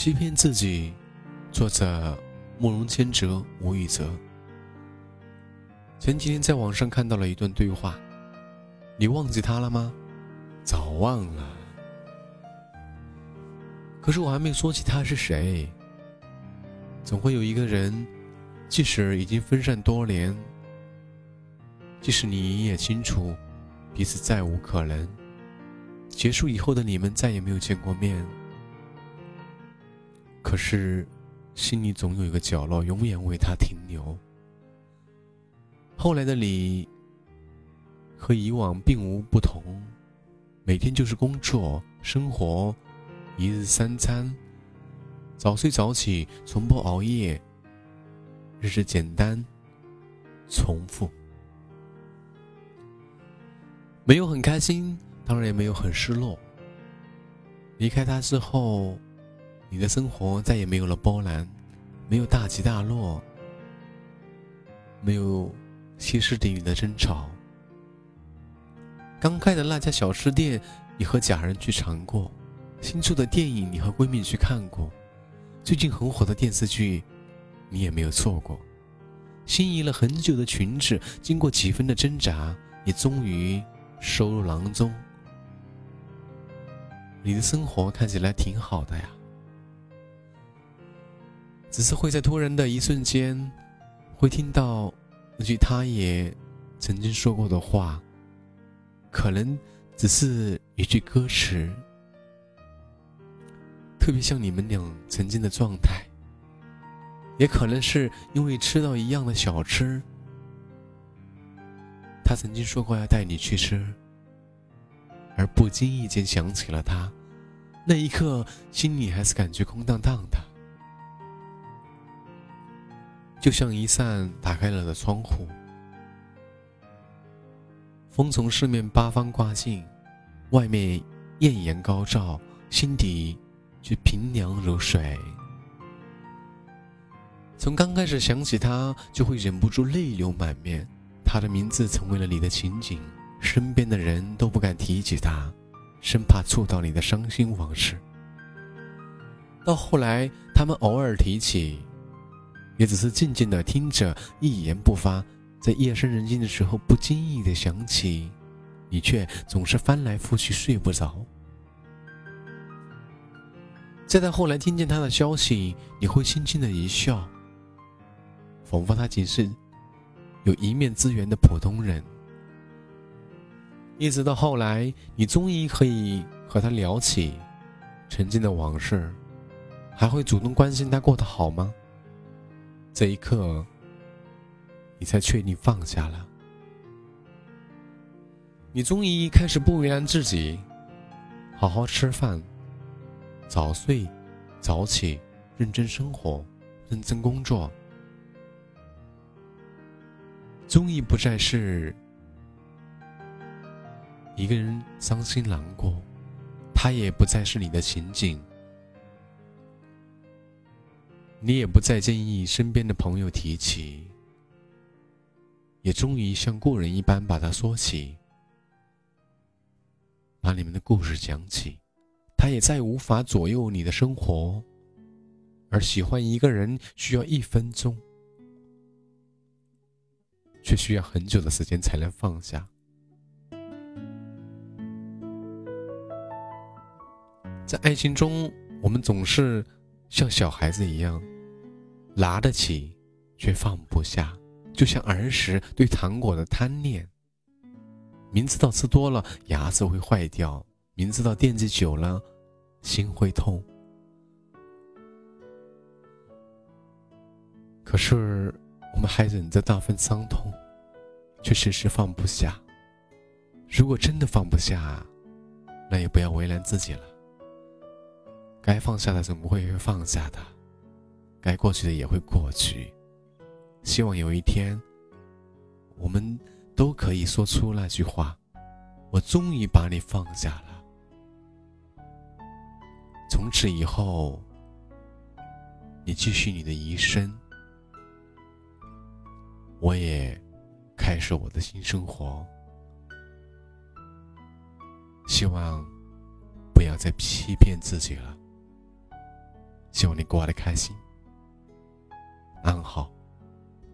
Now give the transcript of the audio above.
欺骗自己，作者慕容千哲、吴宇泽。前几天在网上看到了一段对话，你忘记他了吗？早忘了。可是我还没说起他是谁。总会有一个人，即使已经分散多年，即使你也清楚彼此再无可能，结束以后的你们再也没有见过面。可是，心里总有一个角落永远为他停留。后来的你，和以往并无不同，每天就是工作、生活，一日三餐，早睡早起，从不熬夜，日子简单，重复，没有很开心，当然也没有很失落。离开他之后。你的生活再也没有了波澜，没有大起大落，没有歇斯底里的争吵。刚开的那家小吃店，你和家人去尝过；新出的电影，你和闺蜜去看过；最近很火的电视剧，你也没有错过。心仪了很久的裙子，经过几分的挣扎，也终于收入囊中。你的生活看起来挺好的呀。只是会在突然的一瞬间，会听到那句他也曾经说过的话，可能只是一句歌词，特别像你们俩曾经的状态，也可能是因为吃到一样的小吃，他曾经说过要带你去吃，而不经意间想起了他，那一刻心里还是感觉空荡荡的。就像一扇打开了的窗户，风从四面八方刮进，外面艳阳高照，心底却平凉如水。从刚开始想起他，就会忍不住泪流满面。他的名字成为了你的情景，身边的人都不敢提起他，生怕触到你的伤心往事。到后来，他们偶尔提起。也只是静静的听着，一言不发。在夜深人静的时候，不经意的想起，你却总是翻来覆去睡不着。再到后来听见他的消息，你会轻轻的一笑，仿佛他仅是有一面之缘的普通人。一直到后来，你终于可以和他聊起曾经的往事，还会主动关心他过得好吗？这一刻，你才确定放下了。你终于开始不为难自己，好好吃饭，早睡早起，认真生活，认真工作。终于不再是一个人伤心难过，他也不再是你的情景。你也不再建议身边的朋友提起，也终于像故人一般把他说起，把你们的故事讲起。他也再无法左右你的生活，而喜欢一个人需要一分钟，却需要很久的时间才能放下。在爱情中，我们总是。像小孩子一样，拿得起，却放不下，就像儿时对糖果的贪念。明知道吃多了牙齿会坏掉，明知道惦记久了心会痛，可是我们还忍着那份伤痛，却迟迟放不下。如果真的放不下，那也不要为难自己了。该放下的总不会放下的，该过去的也会过去。希望有一天，我们都可以说出那句话：“我终于把你放下了。”从此以后，你继续你的余生，我也开始我的新生活。希望不要再欺骗自己了。希望你过得开心。安好。